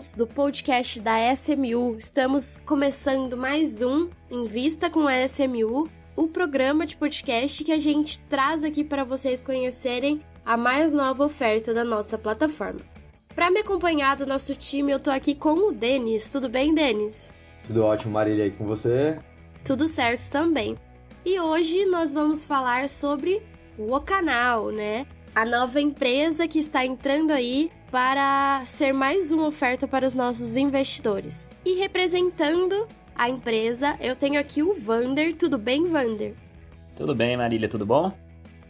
ouvintes do podcast da SMU. Estamos começando mais um Invista com a SMU, o programa de podcast que a gente traz aqui para vocês conhecerem a mais nova oferta da nossa plataforma. Para me acompanhar do nosso time, eu tô aqui com o Denis. Tudo bem, Denis? Tudo ótimo, Marília, e com você? Tudo certo também. E hoje nós vamos falar sobre o Canal, né? A nova empresa que está entrando aí para ser mais uma oferta para os nossos investidores. E representando a empresa, eu tenho aqui o Vander. Tudo bem, Vander? Tudo bem, Marília, tudo bom?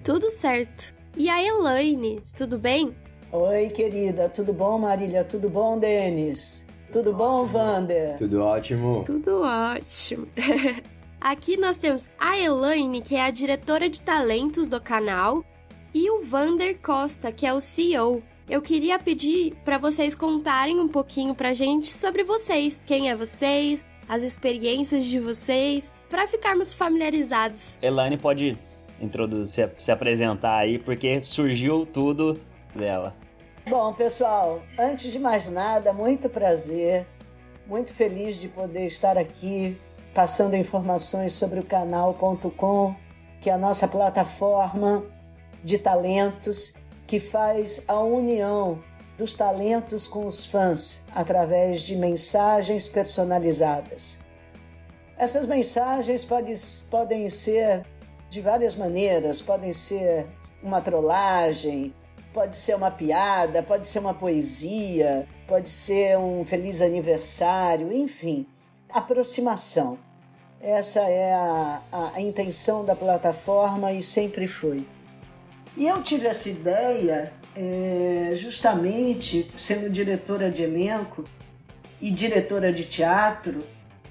Tudo certo. E a Elaine, tudo bem? Oi, querida, tudo bom, Marília? Tudo bom, Denis? Tudo bom, Vander? Tudo ótimo. Tudo ótimo. Aqui nós temos a Elaine, que é a diretora de talentos do canal, e o Vander Costa, que é o CEO. Eu queria pedir para vocês contarem um pouquinho pra gente sobre vocês, quem é vocês, as experiências de vocês, para ficarmos familiarizados. Elaine pode introduzir, se apresentar aí, porque surgiu tudo dela. Bom, pessoal, antes de mais nada, muito prazer, muito feliz de poder estar aqui passando informações sobre o canal.com, que é a nossa plataforma de talentos que faz a união dos talentos com os fãs através de mensagens personalizadas. Essas mensagens pode, podem ser de várias maneiras, podem ser uma trollagem, pode ser uma piada, pode ser uma poesia, pode ser um feliz aniversário, enfim, aproximação. Essa é a, a, a intenção da plataforma e sempre foi. E eu tive essa ideia é, justamente sendo diretora de elenco e diretora de teatro.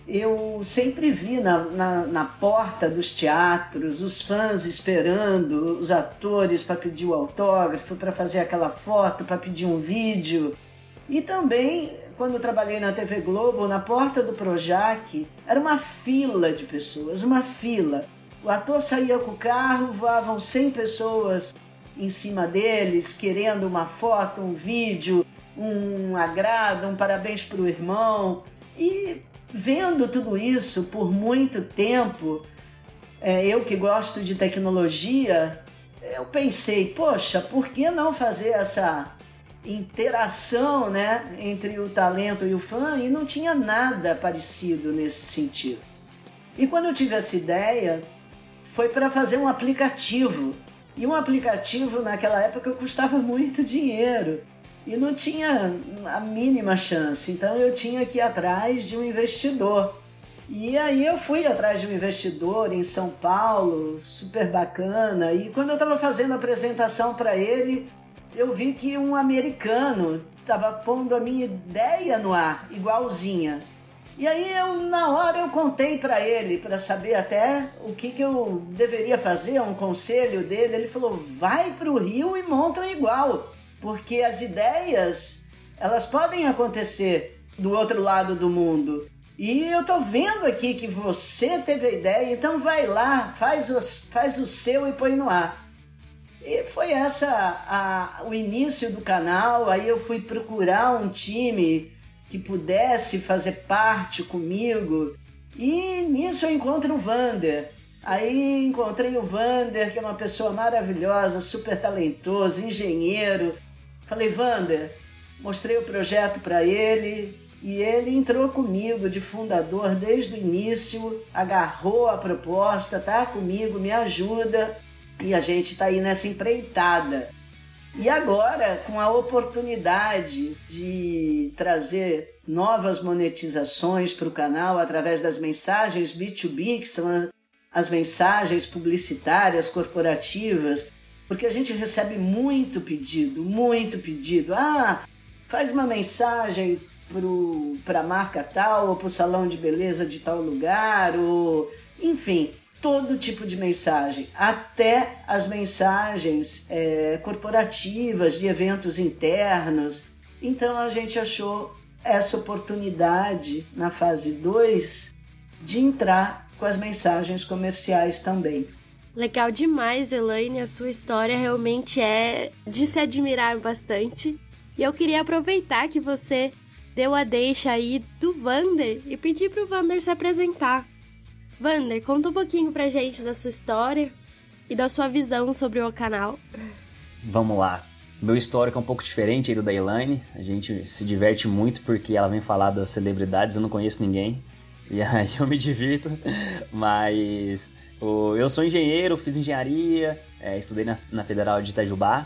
Eu sempre vi na, na, na porta dos teatros os fãs esperando os atores para pedir o autógrafo, para fazer aquela foto, para pedir um vídeo. E também, quando trabalhei na TV Globo, na porta do Projac, era uma fila de pessoas, uma fila o ator saía com o carro, voavam 100 pessoas em cima deles, querendo uma foto, um vídeo, um agrado, um parabéns para o irmão. E vendo tudo isso por muito tempo, é, eu que gosto de tecnologia, eu pensei, poxa, por que não fazer essa interação né, entre o talento e o fã? E não tinha nada parecido nesse sentido. E quando eu tive essa ideia, foi para fazer um aplicativo. E um aplicativo naquela época custava muito dinheiro e não tinha a mínima chance. Então eu tinha que ir atrás de um investidor. E aí eu fui atrás de um investidor em São Paulo, super bacana. E quando eu estava fazendo a apresentação para ele, eu vi que um americano estava pondo a minha ideia no ar, igualzinha. E aí eu na hora eu contei para ele para saber até o que, que eu deveria fazer, um conselho dele. Ele falou: "Vai para o Rio e montam igual, porque as ideias elas podem acontecer do outro lado do mundo. E eu tô vendo aqui que você teve a ideia, então vai lá, faz, os, faz o seu e põe no ar. E foi essa a, o início do canal. Aí eu fui procurar um time que pudesse fazer parte comigo. E nisso eu encontro o Vander. Aí encontrei o Vander, que é uma pessoa maravilhosa, super talentoso, engenheiro. Falei, Vander, mostrei o projeto para ele e ele entrou comigo de fundador desde o início, agarrou a proposta, tá comigo, me ajuda e a gente está aí nessa empreitada. E agora, com a oportunidade de trazer novas monetizações para o canal através das mensagens B2B, que são as mensagens publicitárias corporativas, porque a gente recebe muito pedido, muito pedido. Ah, faz uma mensagem para a marca tal, ou para o salão de beleza de tal lugar, ou enfim, todo tipo de mensagem, até as mensagens é, corporativas de eventos internos. Então a gente achou essa oportunidade na fase 2 de entrar com as mensagens comerciais também. Legal demais, Elaine. A sua história realmente é de se admirar bastante. E eu queria aproveitar que você deu a deixa aí do Vander e pedi pro Vander se apresentar. Vander, conta um pouquinho pra gente da sua história e da sua visão sobre o canal. Vamos lá. Meu histórico é um pouco diferente do da Elaine. A gente se diverte muito porque ela vem falar das celebridades, eu não conheço ninguém. E aí eu me divirto. Mas eu sou engenheiro, fiz engenharia, é, estudei na, na, Federal de Itajubá.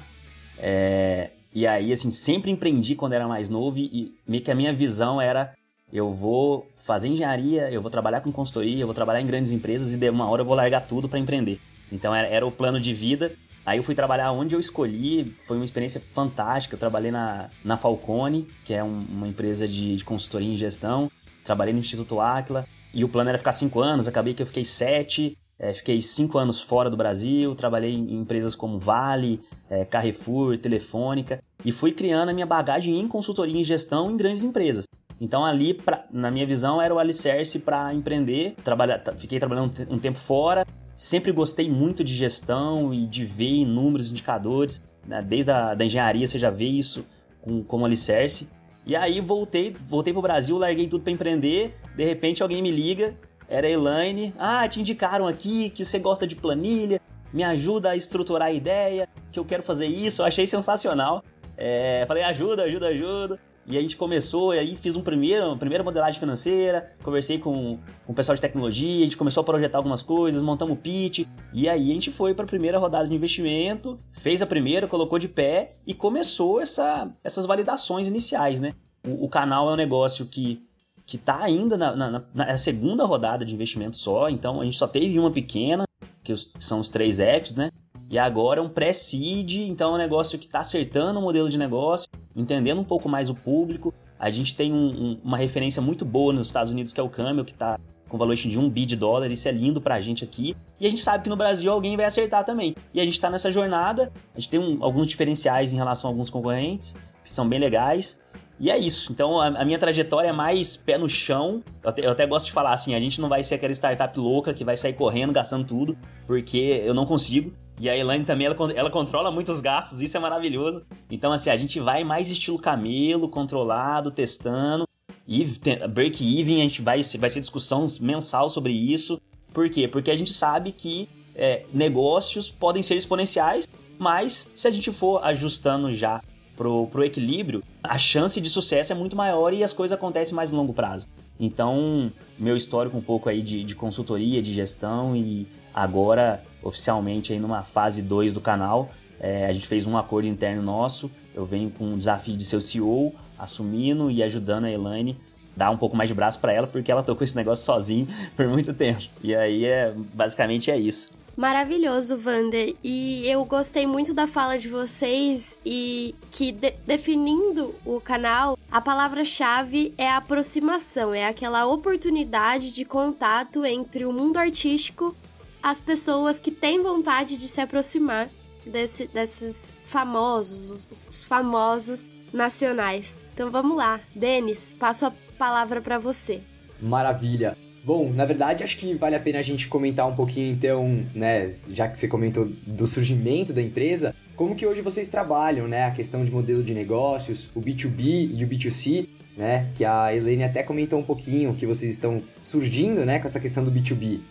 É, e aí, assim, sempre empreendi quando era mais novo e meio que a minha visão era eu vou fazer engenharia, eu vou trabalhar com consultoria, eu vou trabalhar em grandes empresas e de uma hora eu vou largar tudo para empreender. Então era, era o plano de vida Aí eu fui trabalhar onde eu escolhi, foi uma experiência fantástica. Eu trabalhei na, na Falcone, que é um, uma empresa de, de consultoria em gestão. Trabalhei no Instituto Aquila e o plano era ficar cinco anos. Acabei que eu fiquei sete. É, fiquei cinco anos fora do Brasil. Trabalhei em empresas como Vale, é, Carrefour, Telefônica e fui criando a minha bagagem em consultoria em gestão em grandes empresas. Então ali, pra, na minha visão, era o alicerce para empreender. Trabalha, fiquei trabalhando um tempo fora, Sempre gostei muito de gestão e de ver inúmeros indicadores. Né? Desde a da engenharia você já vê isso com, como alicerce. E aí voltei, voltei pro Brasil, larguei tudo para empreender. De repente alguém me liga, era a Elaine. Ah, te indicaram aqui que você gosta de planilha, me ajuda a estruturar a ideia, que eu quero fazer isso. Eu achei sensacional. É, falei, ajuda, ajuda, ajuda. E a gente começou, e aí fiz um primeiro, uma primeira modelagem financeira, conversei com, com o pessoal de tecnologia, a gente começou a projetar algumas coisas, montamos o pitch, e aí a gente foi para a primeira rodada de investimento, fez a primeira, colocou de pé e começou essa, essas validações iniciais, né? O, o canal é um negócio que que está ainda na, na, na, segunda rodada de investimento só, então a gente só teve uma pequena, que, os, que são os três Fs, né? E agora é um pré-seed, então é um negócio que está acertando o modelo de negócio, entendendo um pouco mais o público. A gente tem um, um, uma referência muito boa nos Estados Unidos, que é o Camel, que está com valuation de 1 bi de dólar, isso é lindo pra gente aqui. E a gente sabe que no Brasil alguém vai acertar também. E a gente está nessa jornada, a gente tem um, alguns diferenciais em relação a alguns concorrentes, que são bem legais. E é isso. Então a, a, minha trajetória é mais pé no chão. Eu até, eu até, gosto de falar assim: a gente não vai ser aquela startup louca que vai sair correndo, gastando tudo, porque eu não consigo. E a Elaine também, ela, ela controla muitos gastos, isso é maravilhoso. Então, assim, a gente vai mais estilo camelo, controlado, testando. E break-even, a gente vai, vai ser discussão mensal sobre isso. Por quê? Porque a gente sabe que é, negócios podem ser exponenciais, mas se a gente for ajustando já pro, pro equilíbrio, a chance de sucesso é muito maior e as coisas acontecem mais a longo prazo. Então, meu histórico um pouco aí de, de consultoria, de gestão e agora oficialmente aí numa fase 2 do canal. É, a gente fez um acordo interno nosso. Eu venho com o desafio de ser o CEO, assumindo e ajudando a Elaine dar um pouco mais de braço para ela, porque ela tocou esse negócio sozinho por muito tempo. E aí é basicamente é isso. Maravilhoso, Vander. E eu gostei muito da fala de vocês e que de definindo o canal, a palavra-chave é aproximação, é aquela oportunidade de contato entre o mundo artístico as pessoas que têm vontade de se aproximar desse, desses famosos, os, os famosos nacionais. Então vamos lá, Denis, passo a palavra para você. Maravilha. Bom, na verdade, acho que vale a pena a gente comentar um pouquinho, então, né, já que você comentou do surgimento da empresa, como que hoje vocês trabalham, né, a questão de modelo de negócios, o B2B e o B2C, né, que a Helene até comentou um pouquinho que vocês estão surgindo, né, com essa questão do B2B.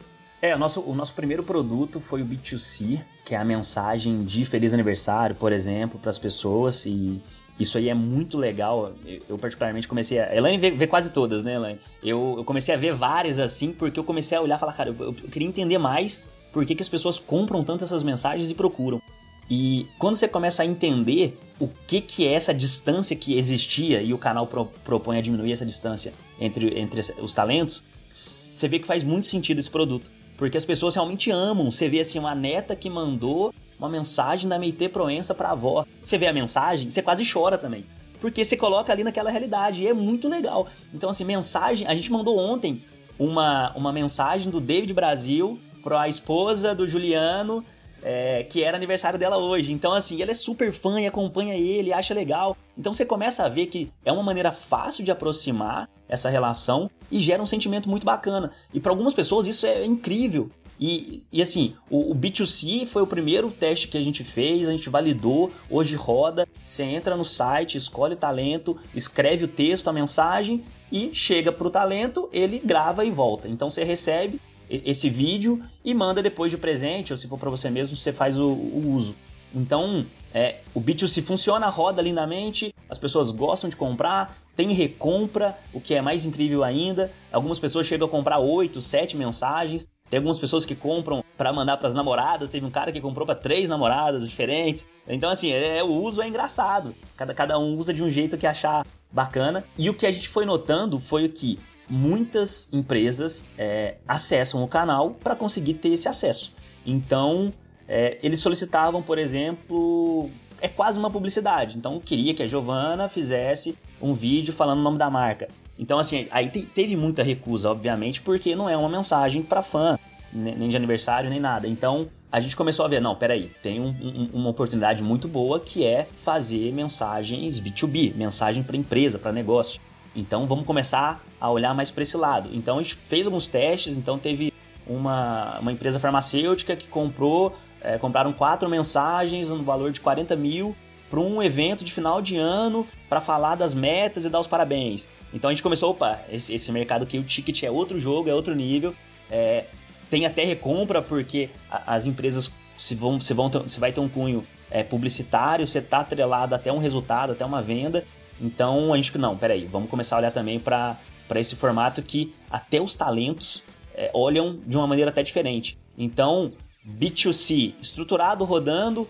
É, o nosso, o nosso primeiro produto foi o B2C, que é a mensagem de feliz aniversário, por exemplo, para as pessoas. E isso aí é muito legal. Eu, eu particularmente comecei a. Elaine vê, vê, quase todas, né, Elaine? Eu, eu comecei a ver várias assim, porque eu comecei a olhar e falar, cara, eu, eu queria entender mais por que, que as pessoas compram tanto essas mensagens e procuram. E quando você começa a entender o que, que é essa distância que existia, e o canal pro, propõe a diminuir essa distância entre, entre os talentos, você vê que faz muito sentido esse produto. Porque as pessoas realmente amam. Você vê assim, uma neta que mandou uma mensagem da Meite Proença pra avó. Você vê a mensagem, você quase chora também. Porque você coloca ali naquela realidade. E é muito legal. Então, assim, mensagem. A gente mandou ontem uma, uma mensagem do David Brasil pra esposa do Juliano é, que era aniversário dela hoje. Então, assim, ela é super fã e acompanha ele, acha legal. Então você começa a ver que é uma maneira fácil de aproximar essa relação e gera um sentimento muito bacana. E para algumas pessoas isso é incrível. E, e assim, o, o, B2C foi o primeiro teste que a gente fez, a gente validou, hoje roda. Você entra no site, escolhe o talento, escreve o texto, a mensagem e chega para o talento, ele grava e volta. Então você recebe esse vídeo e manda depois de presente, ou se for para você mesmo, você faz o, o uso. Então, é, o B2C funciona, roda lindamente, as pessoas gostam de comprar, tem recompra, o que é mais incrível ainda. Algumas pessoas chegam a comprar 8, 7 mensagens. Tem algumas pessoas que compram para mandar para as namoradas. Teve um cara que comprou para três namoradas diferentes. Então, assim, é, o uso é engraçado. Cada, cada um usa de um jeito que achar bacana. E o que a gente foi notando foi o que muitas empresas é, acessam o canal para conseguir ter esse acesso. Então, é, eles solicitavam, por exemplo, é quase uma publicidade. Então, queria que a Giovana fizesse um vídeo falando o nome da marca. Então, assim, aí teve muita recusa, obviamente, porque não é uma mensagem para fã, nem de aniversário, nem nada. Então, a gente começou a ver, não, peraí, tem um, um, uma oportunidade muito boa que é fazer mensagens B2B, mensagem para empresa, para negócio. Então vamos começar a olhar mais para esse lado. Então a gente fez alguns testes, então teve uma, uma empresa farmacêutica que comprou, é, compraram quatro mensagens no valor de 40 mil para um evento de final de ano para falar das metas e dar os parabéns. Então a gente começou, opa, esse, esse mercado aqui, o ticket é outro jogo, é outro nível. É, tem até recompra, porque as empresas se, vão, se, vão ter, se vai ter um cunho é, publicitário, você está atrelado até um resultado, até uma venda. Então a gente, não, peraí, vamos começar a olhar também para esse formato que até os talentos é, olham de uma maneira até diferente. Então, B2C estruturado, rodando,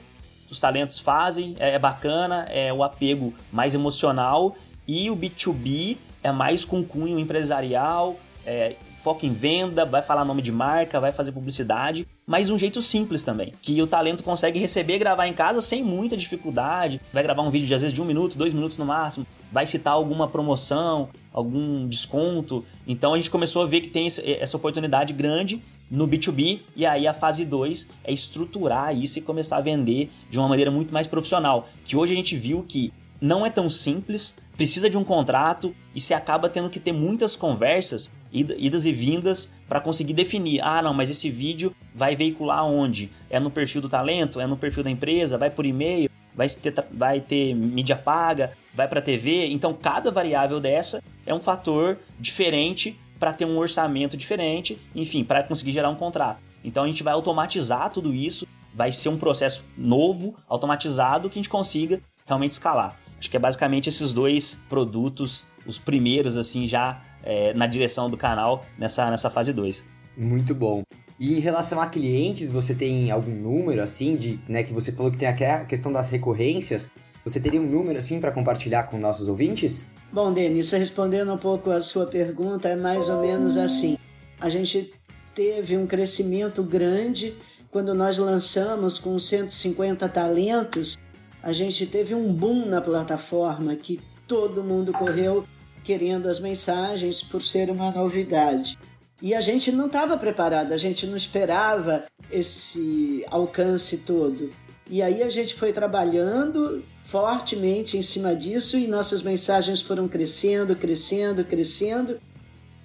os talentos fazem, é, é bacana, é o apego mais emocional, e o B2B é mais com cunho empresarial, é, foca em venda, vai falar nome de marca, vai fazer publicidade, mas um jeito simples também, que o talento consegue receber gravar em casa sem muita dificuldade. Vai gravar um vídeo de às vezes de um minuto, dois minutos no máximo, vai citar alguma promoção, algum desconto. Então a gente começou a ver que tem essa oportunidade grande no B2B e aí a fase 2 é estruturar isso e começar a vender de uma maneira muito mais profissional. Que hoje a gente viu que não é tão simples, precisa de um contrato e se acaba tendo que ter muitas conversas, idas e vindas para conseguir definir. Ah, não, mas esse vídeo vai veicular onde? É no perfil do talento? É no perfil da empresa? Vai por e-mail? Vai ter, vai ter mídia paga? Vai para TV? Então, cada variável dessa é um fator diferente para ter um orçamento diferente, enfim, para conseguir gerar um contrato. Então, a gente vai automatizar tudo isso, vai ser um processo novo, automatizado, que a gente consiga realmente escalar. Acho que é basicamente esses dois produtos, os primeiros, assim, já é, na direção do canal nessa, nessa fase 2. Muito bom. E em relação a clientes, você tem algum número, assim, de, né, que você falou que tem a questão das recorrências, você teria um número, assim, para compartilhar com nossos ouvintes? Bom, Denis, respondendo um pouco a sua pergunta, é mais ou menos assim. A gente teve um crescimento grande quando nós lançamos com 150 talentos a gente teve um boom na plataforma que todo mundo correu querendo as mensagens por ser uma novidade. E a gente não estava preparado, a gente não esperava esse alcance todo. E aí a gente foi trabalhando fortemente em cima disso e nossas mensagens foram crescendo, crescendo, crescendo.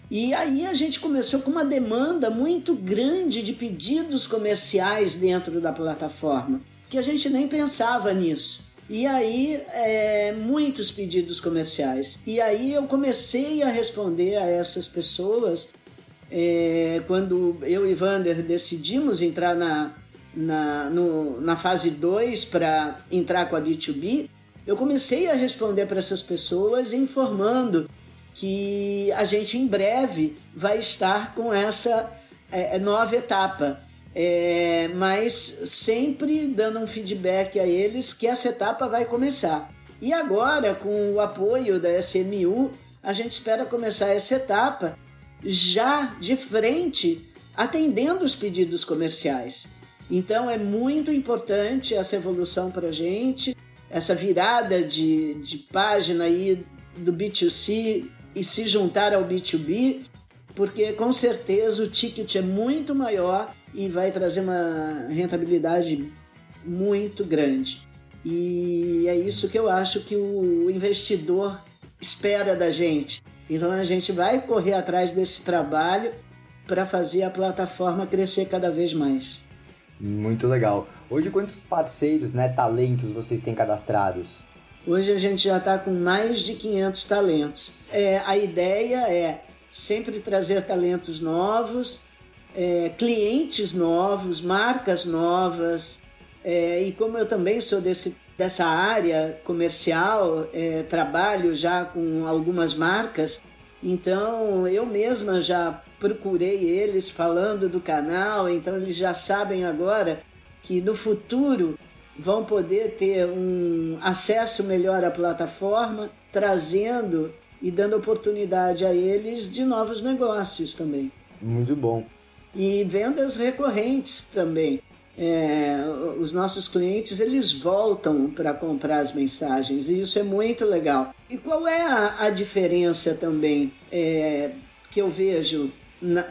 E aí a gente começou com uma demanda muito grande de pedidos comerciais dentro da plataforma que a gente nem pensava nisso. E aí, é, muitos pedidos comerciais. E aí eu comecei a responder a essas pessoas é, quando eu e Vander decidimos entrar na, na, no, na fase 2 para entrar com a B2B. Eu comecei a responder para essas pessoas informando que a gente em breve vai estar com essa é, nova etapa é, mas sempre dando um feedback a eles que essa etapa vai começar. E agora, com o apoio da SMU, a gente espera começar essa etapa já de frente, atendendo os pedidos comerciais. Então é muito importante essa evolução para a gente, essa virada de, de página aí do B2C e se juntar ao B2B, porque com certeza o ticket é muito maior e vai trazer uma rentabilidade muito grande. E é isso que eu acho que o investidor espera da gente. Então a gente vai correr atrás desse trabalho para fazer a plataforma crescer cada vez mais. Muito legal. Hoje quantos parceiros, né, talentos vocês têm cadastrados? Hoje a gente já está com mais de 500 talentos. É, a ideia é sempre trazer talentos novos, é, clientes novos, marcas novas. É, e como eu também sou desse, dessa área comercial, é, trabalho já com algumas marcas, então eu mesma já procurei eles falando do canal, então eles já sabem agora que no futuro vão poder ter um acesso melhor à plataforma, trazendo e dando oportunidade a eles de novos negócios também. Muito bom. E vendas recorrentes também. É, os nossos clientes eles voltam para comprar as mensagens e isso é muito legal. E qual é a, a diferença também é, que eu vejo na,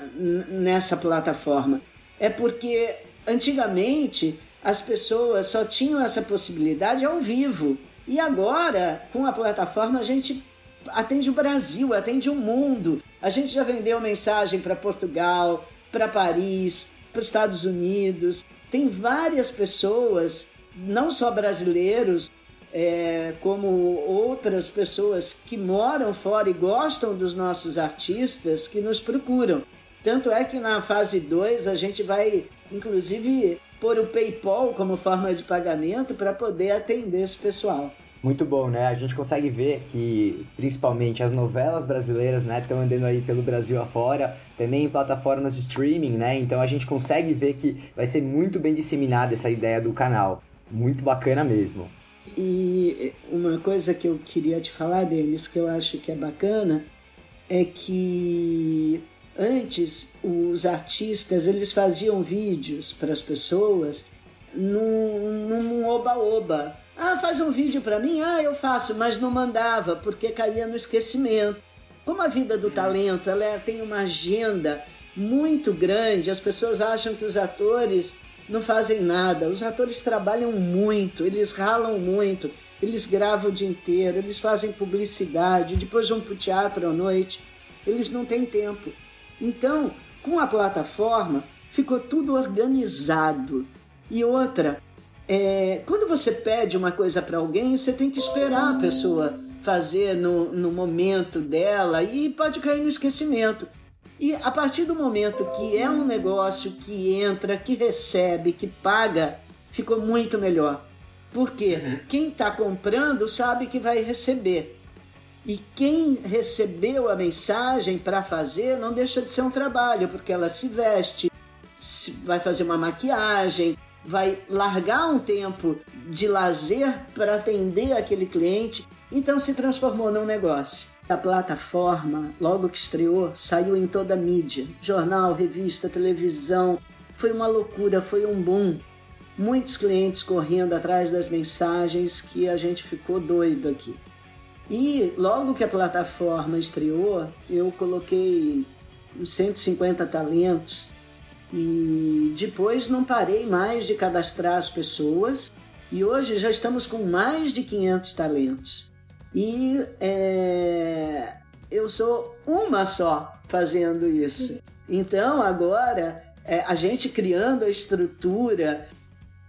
nessa plataforma? É porque antigamente as pessoas só tinham essa possibilidade ao vivo. E agora, com a plataforma, a gente atende o Brasil, atende o mundo. A gente já vendeu mensagem para Portugal, para Paris, para os Estados Unidos. Tem várias pessoas, não só brasileiros, é, como outras pessoas que moram fora e gostam dos nossos artistas que nos procuram. Tanto é que na fase 2 a gente vai, inclusive, pôr o PayPal como forma de pagamento para poder atender esse pessoal. Muito bom, né? A gente consegue ver que, principalmente, as novelas brasileiras, né, estão andando aí pelo Brasil afora, também em plataformas de streaming, né? Então a gente consegue ver que vai ser muito bem disseminada essa ideia do canal. Muito bacana mesmo. E uma coisa que eu queria te falar, Denis, que eu acho que é bacana, é que Antes, os artistas eles faziam vídeos para as pessoas num, oba-oba. Ah, faz um vídeo para mim? Ah, eu faço, mas não mandava porque caía no esquecimento. Como a vida do talento ela é, tem uma agenda muito grande, as pessoas acham que os atores não fazem nada. Os atores trabalham muito, eles ralam muito, eles gravam o dia inteiro, eles fazem publicidade, depois vão para o teatro à noite. Eles não têm tempo. Então, com a plataforma, ficou tudo organizado. E outra, é, quando você pede uma coisa para alguém, você tem que esperar a pessoa fazer no, no momento dela e pode cair no esquecimento. E a partir do momento que é um negócio que entra, que recebe, que paga, ficou muito melhor. Porque uhum. quem está comprando sabe que vai receber. E quem recebeu a mensagem para fazer não deixa de ser um trabalho, porque ela se veste, vai fazer uma maquiagem, vai largar um tempo de lazer para atender aquele cliente, então se transformou num negócio. A plataforma, logo que estreou, saiu em toda a mídia: jornal, revista, televisão. Foi uma loucura, foi um boom. Muitos clientes correndo atrás das mensagens que a gente ficou doido aqui. E logo que a plataforma estreou, eu coloquei uns 150 talentos e depois não parei mais de cadastrar as pessoas e hoje já estamos com mais de 500 talentos. E é, eu sou uma só fazendo isso. Então agora é, a gente criando a estrutura,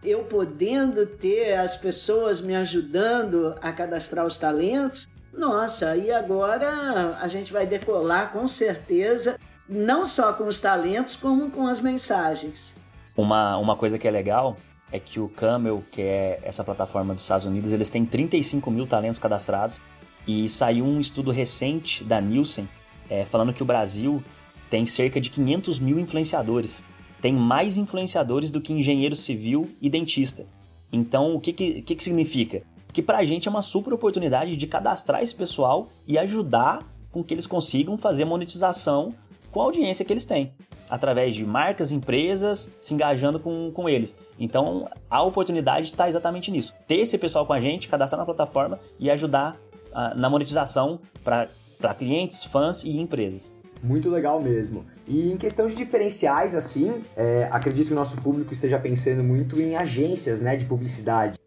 eu podendo ter as pessoas me ajudando a cadastrar os talentos, nossa, e agora a gente vai decolar com certeza, não só com os talentos, como com as mensagens. Uma, uma coisa que é legal é que o Camel, que é essa plataforma dos Estados Unidos, eles têm 35 mil talentos cadastrados e saiu um estudo recente da Nielsen é, falando que o Brasil tem cerca de 500 mil influenciadores tem mais influenciadores do que engenheiro civil e dentista. Então, o que, que, que, que significa? Que para a gente é uma super oportunidade de cadastrar esse pessoal e ajudar com que eles consigam fazer monetização com a audiência que eles têm, através de marcas, empresas se engajando com, com eles. Então, a oportunidade está exatamente nisso: ter esse pessoal com a gente, cadastrar na plataforma e ajudar uh, na monetização para clientes, fãs e empresas. Muito legal mesmo. E em questão de diferenciais, assim, é, acredito que o nosso público esteja pensando muito em agências né, de publicidade.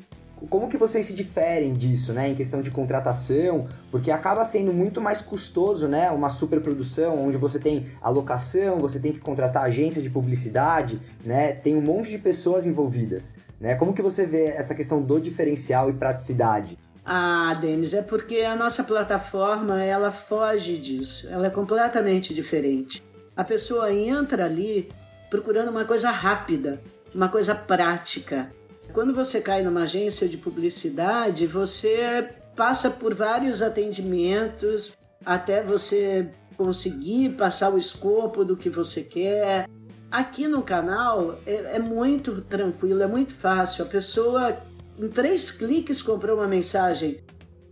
Como que vocês se diferem disso, né, em questão de contratação? Porque acaba sendo muito mais custoso, né, uma superprodução onde você tem alocação, você tem que contratar agência de publicidade, né, tem um monte de pessoas envolvidas, né? Como que você vê essa questão do diferencial e praticidade? Ah, Denis, é porque a nossa plataforma ela foge disso, ela é completamente diferente. A pessoa entra ali procurando uma coisa rápida, uma coisa prática. Quando você cai numa agência de publicidade, você passa por vários atendimentos até você conseguir passar o escopo do que você quer. Aqui no canal é, é muito tranquilo, é muito fácil. A pessoa em três cliques comprou uma mensagem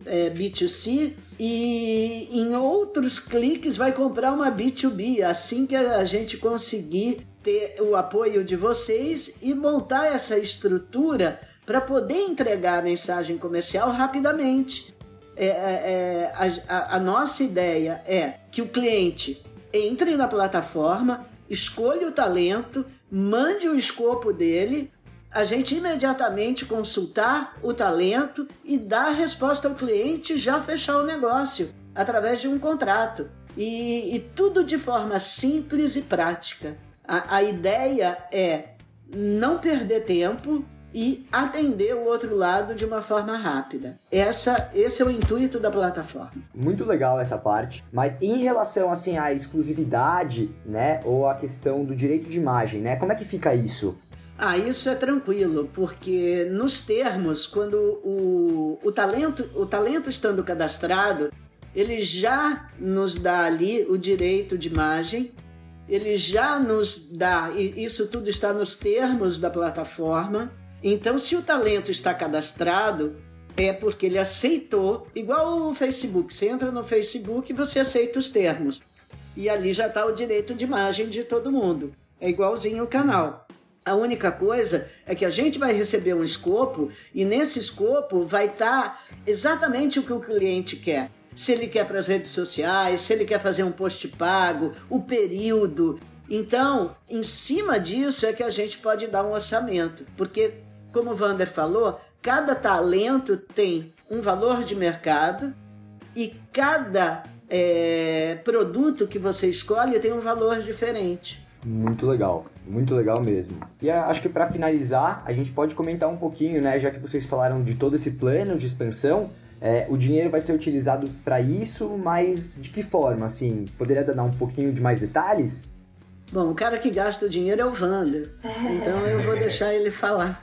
é, B2C e em outros cliques vai comprar uma B2B. Assim que a gente conseguir ter o apoio de vocês e montar essa estrutura para poder entregar a mensagem comercial rapidamente. É, é, é a, a nossa ideia é que o cliente entre na plataforma, escolha o talento, mande o escopo dele, a gente imediatamente consultar o talento e dar resposta ao cliente e já fechar o negócio através de um contrato. E, e tudo de forma simples e prática. A, a ideia é não perder tempo e atender o outro lado de uma forma rápida. Essa, esse é o intuito da plataforma. Muito legal essa parte, mas em relação assim à exclusividade, né, ou a questão do direito de imagem, né, como é que fica isso? Ah, isso é tranquilo, porque nos termos, quando o, o, talento, o talento estando cadastrado, ele já nos dá ali o direito de imagem, ele já nos dá, e isso tudo está nos termos da plataforma. Então, se o talento está cadastrado, é porque ele aceitou, igual o Facebook. Você entra no Facebook e você aceita os termos. E ali já está o direito de imagem de todo mundo. É igualzinho o canal. A única coisa é que a gente vai receber um escopo e nesse escopo vai estar tá exatamente o que o cliente quer. Se ele quer para as redes sociais, se ele quer fazer um post pago, o período. Então, em cima disso é que a gente pode dar um orçamento, porque, como o Vander falou, cada talento tem um valor de mercado e cada é, produto que você escolhe tem um valor diferente. Muito legal, muito legal mesmo. E acho que para finalizar, a gente pode comentar um pouquinho, né? Já que vocês falaram de todo esse plano de expansão, é, o dinheiro vai ser utilizado para isso, mas de que forma? Assim, poderia dar um pouquinho de mais detalhes? Bom, o cara que gasta o dinheiro é o Wander, então eu vou deixar ele falar.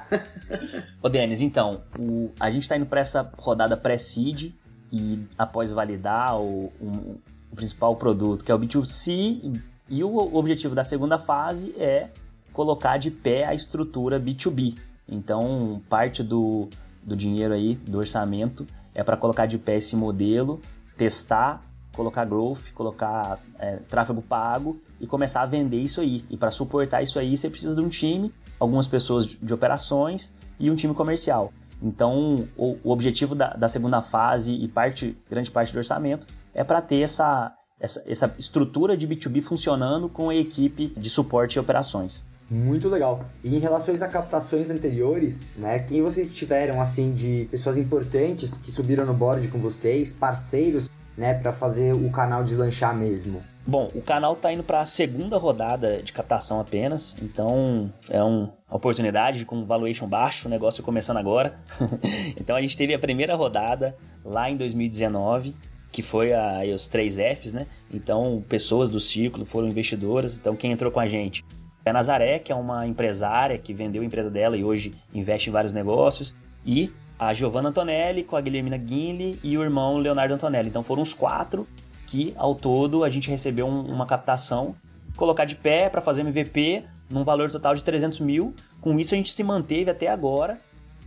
Ô Denis, então, o, a gente está indo para essa rodada pré-seed e após validar o, o, o principal produto, que é o B2C, e o objetivo da segunda fase é colocar de pé a estrutura B2B. Então, parte do, do dinheiro aí, do orçamento, é para colocar de pé esse modelo, testar, colocar growth, colocar é, tráfego pago e começar a vender isso aí. E para suportar isso aí, você precisa de um time, algumas pessoas de, operações e um time comercial. Então, o, o objetivo da, da, segunda fase e parte, grande parte do orçamento é para ter essa, essa, essa estrutura de B2B funcionando com a equipe de suporte e operações. Muito legal. E em relação a captações anteriores, né, quem vocês tiveram assim de pessoas importantes que subiram no board com vocês, parceiros, né, para fazer o canal deslanchar mesmo? Bom, o canal está indo para a segunda rodada de captação apenas, então é uma oportunidade com valuation baixo, o negócio começando agora. então a gente teve a primeira rodada lá em 2019 que foi a, os três Fs, né? Então, pessoas do círculo foram investidoras. Então, quem entrou com a gente? A Nazaré, que é uma empresária que vendeu a empresa dela e hoje investe em vários negócios. E a Giovanna Antonelli com a Guilhermina Guinle e o irmão Leonardo Antonelli. Então, foram os quatro que, ao todo, a gente recebeu um, uma captação, colocar de pé para fazer MVP num valor total de 300 mil. Com isso, a gente se manteve até agora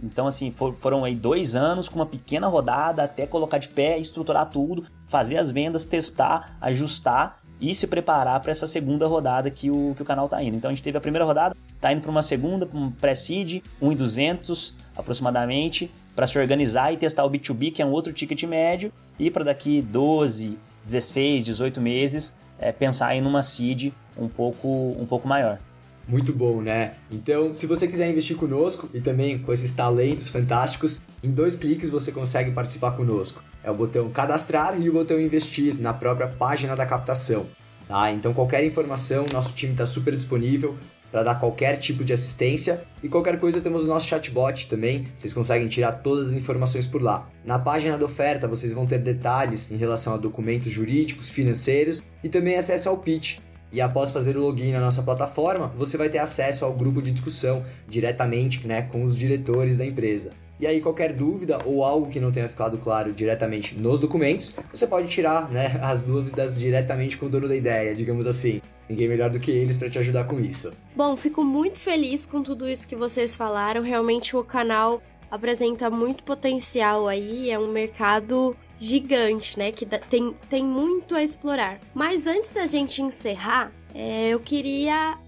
então, assim, for, foram aí dois anos com uma pequena rodada até colocar de pé, estruturar tudo, fazer as vendas, testar, ajustar e se preparar para essa segunda rodada que o, que o canal está indo. Então, a gente teve a primeira rodada, está indo para uma segunda, para um pré-seed, 1,200 aproximadamente, para se organizar e testar o B2B, que é um outro ticket médio, e para daqui 12, 16, 18 meses é, pensar em uma seed um pouco, um pouco maior. Muito bom, né? Então, se você quiser investir conosco e também com esses talentos fantásticos, em dois cliques você consegue participar conosco. É o botão cadastrar e o botão investir na própria página da captação. Tá? Então, qualquer informação, nosso time está super disponível para dar qualquer tipo de assistência e qualquer coisa temos o nosso chatbot também, vocês conseguem tirar todas as informações por lá. Na página da oferta vocês vão ter detalhes em relação a documentos jurídicos, financeiros e também acesso ao pitch, e após fazer o login na nossa plataforma, você vai ter acesso ao grupo de discussão diretamente né, com os diretores da empresa. E aí, qualquer dúvida ou algo que não tenha ficado claro diretamente nos documentos, você pode tirar né, as dúvidas diretamente com o dono da ideia, digamos assim. Ninguém melhor do que eles para te ajudar com isso. Bom, fico muito feliz com tudo isso que vocês falaram. Realmente o canal apresenta muito potencial aí, é um mercado gigante, né? Que tem, tem muito a explorar. Mas antes da gente encerrar, é, eu queria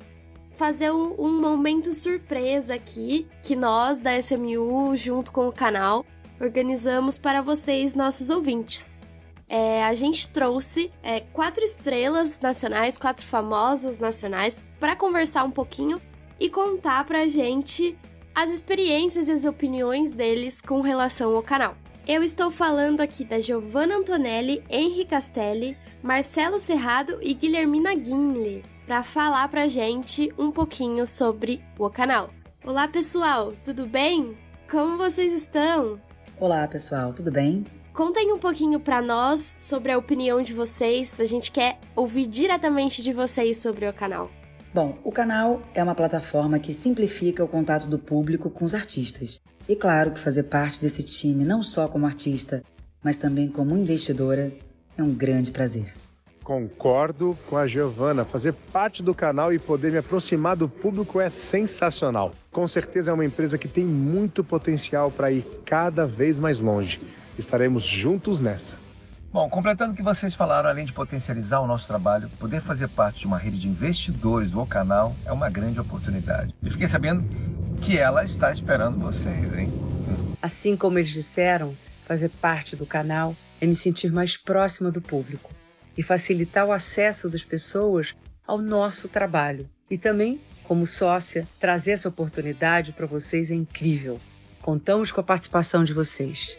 fazer um, um, momento surpresa aqui que nós da SMU, junto com o canal, organizamos para vocês, nossos ouvintes. É, a gente trouxe é, quatro estrelas nacionais, quatro famosos nacionais, para conversar um pouquinho e contar pra gente as experiências e as opiniões deles com relação ao canal. Eu estou falando aqui da Giovanna Antonelli, Henri Castelli, Marcelo Serrado e Guilhermina Guinle para falar pra gente um pouquinho sobre o canal. Olá, pessoal, tudo bem? Como vocês estão? Olá, pessoal, tudo bem? Contem um pouquinho para nós sobre a opinião de vocês. A gente quer ouvir diretamente de vocês sobre o canal. Bom, o canal é uma plataforma que simplifica o contato do público com os artistas. E claro que fazer parte desse time, não só como artista, mas também como investidora, é um grande prazer. Concordo com a Giovana. Fazer parte do canal e poder me aproximar do público é sensacional. Com certeza é uma empresa que tem muito potencial para ir cada vez mais longe. Estaremos juntos nessa. Bom, completando o que vocês falaram, além de potencializar o nosso trabalho, poder fazer parte de uma rede de investidores do canal é uma grande oportunidade. E fiquei sabendo que ela está esperando vocês, hein? Assim como eles disseram, fazer parte do canal é me sentir mais próxima do público e facilitar o acesso das pessoas ao nosso trabalho. E também, como sócia, trazer essa oportunidade para vocês é incrível. Contamos com a participação de vocês.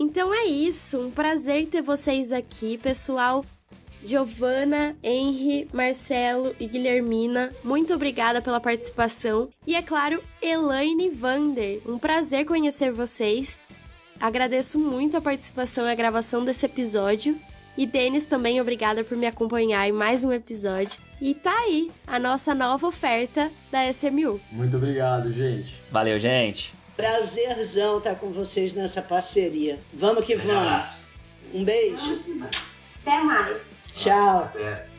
Então é isso, um prazer ter vocês aqui, pessoal. Giovana, Henry, Marcelo e Guilhermina, muito obrigada pela participação. E é claro, Elaine Vander, um prazer conhecer vocês. Agradeço muito a participação e a gravação desse episódio. E Denis também, obrigada por me acompanhar em mais um episódio. E tá aí a nossa nova oferta da SMU. Muito obrigado, gente. Valeu, gente. Prazerzão estar com vocês nessa parceria. Vamos que vamos. Um beijo. Até mais. Tchau. Até.